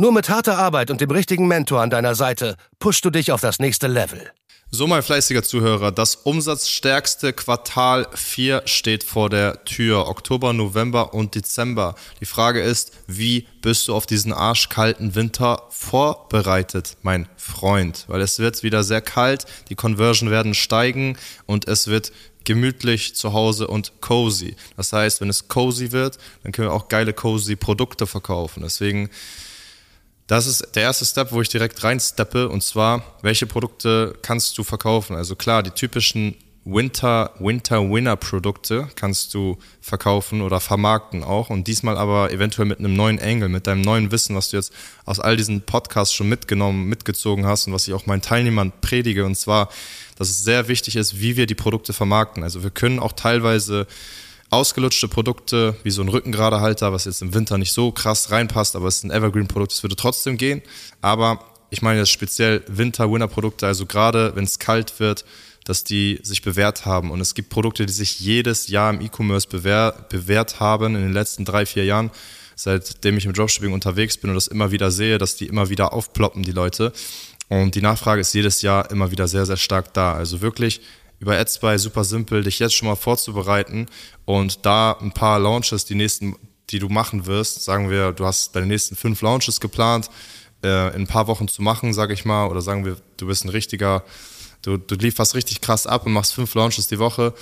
Nur mit harter Arbeit und dem richtigen Mentor an deiner Seite pushst du dich auf das nächste Level. So, mein fleißiger Zuhörer, das umsatzstärkste Quartal 4 steht vor der Tür. Oktober, November und Dezember. Die Frage ist, wie bist du auf diesen arschkalten Winter vorbereitet, mein Freund? Weil es wird wieder sehr kalt, die Conversion werden steigen und es wird gemütlich zu Hause und cozy. Das heißt, wenn es cozy wird, dann können wir auch geile cozy Produkte verkaufen. Deswegen das ist der erste Step, wo ich direkt reinsteppe und zwar, welche Produkte kannst du verkaufen? Also klar, die typischen Winter, Winter Winner Produkte kannst du verkaufen oder vermarkten auch und diesmal aber eventuell mit einem neuen Angle, mit deinem neuen Wissen, was du jetzt aus all diesen Podcasts schon mitgenommen, mitgezogen hast und was ich auch meinen Teilnehmern predige und zwar, dass es sehr wichtig ist, wie wir die Produkte vermarkten. Also wir können auch teilweise ausgelutschte Produkte, wie so ein Rückengeradehalter, was jetzt im Winter nicht so krass reinpasst, aber es ist ein Evergreen-Produkt, es würde trotzdem gehen. Aber ich meine jetzt speziell Winter-Winner-Produkte, also gerade wenn es kalt wird, dass die sich bewährt haben. Und es gibt Produkte, die sich jedes Jahr im E-Commerce bewähr, bewährt haben in den letzten drei, vier Jahren, seitdem ich im Dropshipping unterwegs bin und das immer wieder sehe, dass die immer wieder aufploppen, die Leute. Und die Nachfrage ist jedes Jahr immer wieder sehr, sehr stark da. Also wirklich über AdSpy super simpel, dich jetzt schon mal vorzubereiten und da ein paar Launches, die nächsten, die du machen wirst, sagen wir, du hast deine nächsten fünf Launches geplant, äh, in ein paar Wochen zu machen, sage ich mal, oder sagen wir, du bist ein richtiger, du, du lieferst richtig krass ab und machst fünf Launches die Woche,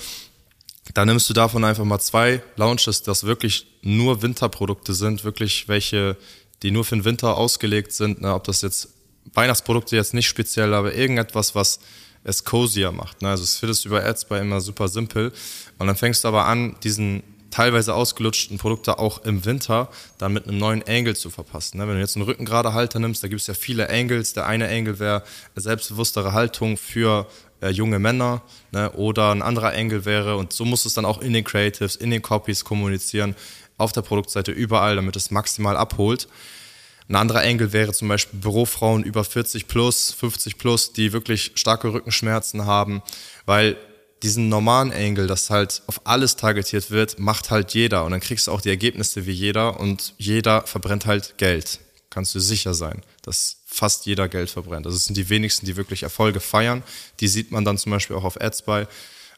dann nimmst du davon einfach mal zwei Launches, das wirklich nur Winterprodukte sind, wirklich welche, die nur für den Winter ausgelegt sind, ne, ob das jetzt Weihnachtsprodukte jetzt nicht speziell, aber irgendetwas, was es cozier macht. Ne? Also es findest du über Ads bei immer super simpel. Und dann fängst du aber an, diesen teilweise ausgelutschten Produkte auch im Winter dann mit einem neuen Angle zu verpassen. Ne? Wenn du jetzt einen Rückengerade Halter nimmst, da gibt es ja viele Angles. Der eine Angle wäre selbstbewusstere Haltung für äh, junge Männer ne? oder ein anderer Angle wäre, und so musst du es dann auch in den Creatives, in den Copies kommunizieren, auf der Produktseite, überall, damit es maximal abholt. Ein anderer Engel wäre zum Beispiel Bürofrauen über 40 plus, 50 plus, die wirklich starke Rückenschmerzen haben, weil diesen normalen Engel, das halt auf alles targetiert wird, macht halt jeder und dann kriegst du auch die Ergebnisse wie jeder und jeder verbrennt halt Geld. Kannst du sicher sein, dass fast jeder Geld verbrennt. Also es sind die wenigsten, die wirklich Erfolge feiern. Die sieht man dann zum Beispiel auch auf Ads bei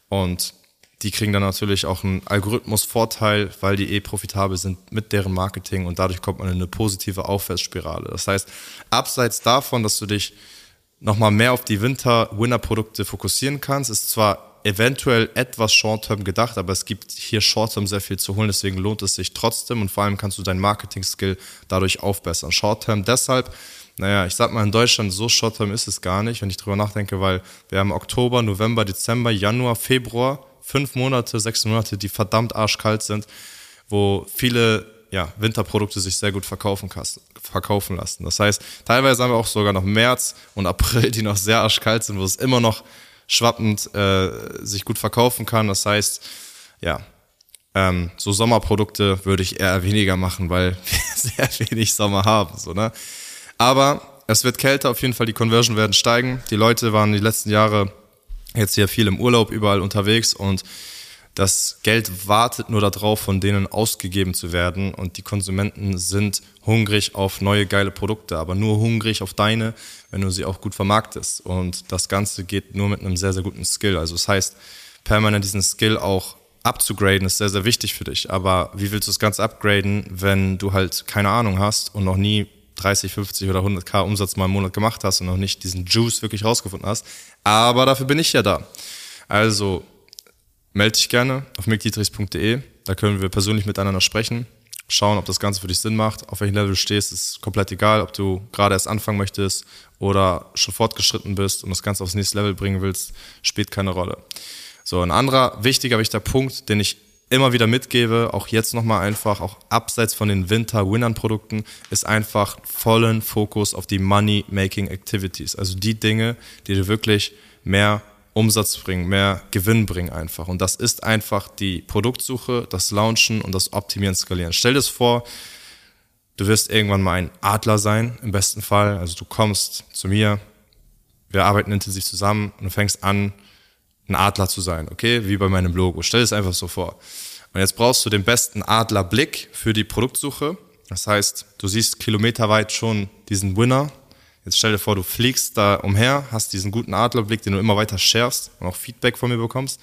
und die kriegen dann natürlich auch einen Algorithmusvorteil, weil die eh profitabel sind mit deren Marketing und dadurch kommt man in eine positive Aufwärtsspirale. Das heißt, abseits davon, dass du dich nochmal mehr auf die Winter-Winner-Produkte fokussieren kannst, ist zwar eventuell etwas Short-Term gedacht, aber es gibt hier Short-Term sehr viel zu holen, deswegen lohnt es sich trotzdem und vor allem kannst du deinen Marketing-Skill dadurch aufbessern. Short-Term deshalb, naja, ich sag mal, in Deutschland so Short-Term ist es gar nicht, wenn ich drüber nachdenke, weil wir haben Oktober, November, Dezember, Januar, Februar, fünf Monate, sechs Monate, die verdammt arschkalt sind, wo viele ja, Winterprodukte sich sehr gut verkaufen, verkaufen lassen. Das heißt, teilweise haben wir auch sogar noch März und April, die noch sehr arschkalt sind, wo es immer noch schwappend äh, sich gut verkaufen kann. Das heißt, ja, ähm, so Sommerprodukte würde ich eher weniger machen, weil wir sehr wenig Sommer haben. So, ne? Aber es wird kälter, auf jeden Fall die Conversion werden steigen. Die Leute waren die letzten Jahre jetzt hier viel im Urlaub überall unterwegs und das Geld wartet nur darauf, von denen ausgegeben zu werden. Und die Konsumenten sind hungrig auf neue geile Produkte, aber nur hungrig auf deine, wenn du sie auch gut vermarktest. Und das Ganze geht nur mit einem sehr, sehr guten Skill. Also das heißt, permanent diesen Skill auch abzugraden ist sehr, sehr wichtig für dich, aber wie willst du das Ganze upgraden, wenn du halt keine Ahnung hast und noch nie 30, 50 oder 100k Umsatz mal im Monat gemacht hast und noch nicht diesen Juice wirklich rausgefunden hast. Aber dafür bin ich ja da. Also melde dich gerne auf mickdietrichs.de. Da können wir persönlich miteinander sprechen, schauen, ob das Ganze für dich Sinn macht. Auf welchem Level du stehst, ist komplett egal, ob du gerade erst anfangen möchtest oder schon fortgeschritten bist und das Ganze aufs nächste Level bringen willst, spielt keine Rolle. So, ein anderer wichtiger, wichtiger Punkt, den ich immer wieder mitgebe, auch jetzt nochmal einfach, auch abseits von den Winter-Winnern-Produkten, ist einfach vollen Fokus auf die Money-Making-Activities. Also die Dinge, die dir wirklich mehr Umsatz bringen, mehr Gewinn bringen einfach. Und das ist einfach die Produktsuche, das Launchen und das Optimieren, Skalieren. Stell dir das vor, du wirst irgendwann mal ein Adler sein, im besten Fall. Also du kommst zu mir, wir arbeiten intensiv zusammen und du fängst an, ein Adler zu sein, okay? Wie bei meinem Logo. Stell es einfach so vor. Und jetzt brauchst du den besten Adlerblick für die Produktsuche. Das heißt, du siehst kilometerweit schon diesen Winner. Jetzt stell dir vor, du fliegst da umher, hast diesen guten Adlerblick, den du immer weiter schärfst und auch Feedback von mir bekommst.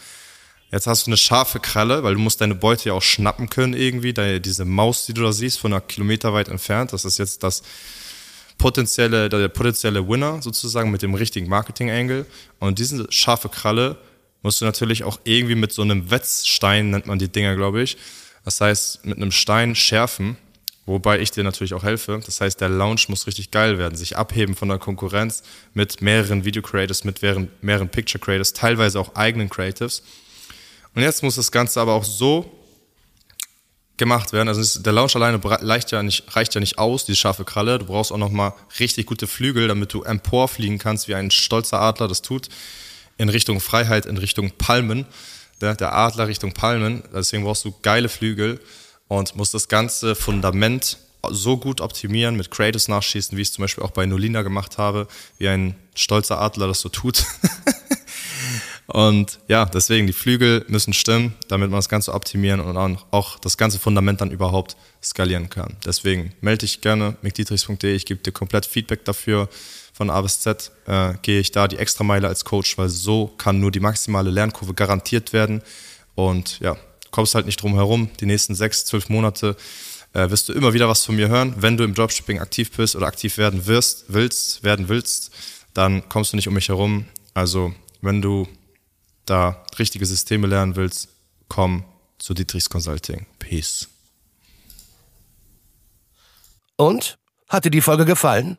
Jetzt hast du eine scharfe Kralle, weil du musst deine Beute ja auch schnappen können irgendwie. Da, diese Maus, die du da siehst, von einer Kilometer weit entfernt, das ist jetzt das potenzielle, der potenzielle Winner sozusagen mit dem richtigen Marketing-Angle. Und diese scharfe Kralle musst du natürlich auch irgendwie mit so einem Wetzstein, nennt man die Dinger, glaube ich. Das heißt, mit einem Stein schärfen, wobei ich dir natürlich auch helfe. Das heißt, der Launch muss richtig geil werden, sich abheben von der Konkurrenz mit mehreren Video-Creators, mit mehreren, mehreren Picture-Creators, teilweise auch eigenen Creatives. Und jetzt muss das Ganze aber auch so gemacht werden. Also der Launch alleine reicht ja, nicht, reicht ja nicht aus, diese scharfe Kralle. Du brauchst auch nochmal richtig gute Flügel, damit du emporfliegen kannst wie ein stolzer Adler das tut in Richtung Freiheit, in Richtung Palmen, der, der Adler Richtung Palmen. Deswegen brauchst du geile Flügel und musst das ganze Fundament so gut optimieren, mit Creatives nachschießen, wie ich es zum Beispiel auch bei Nolina gemacht habe, wie ein stolzer Adler das so tut. und ja, deswegen, die Flügel müssen stimmen, damit man das Ganze optimieren und auch das ganze Fundament dann überhaupt skalieren kann. Deswegen melde dich gerne, mcdietrichs.de, ich gebe dir komplett Feedback dafür von A bis Z äh, gehe ich da die Extrameile als Coach, weil so kann nur die maximale Lernkurve garantiert werden. Und ja, kommst halt nicht drum herum. Die nächsten sechs, zwölf Monate äh, wirst du immer wieder was von mir hören. Wenn du im Dropshipping aktiv bist oder aktiv werden wirst, willst, werden willst, dann kommst du nicht um mich herum. Also, wenn du da richtige Systeme lernen willst, komm zu Dietrichs Consulting. Peace. Und? Hat dir die Folge gefallen?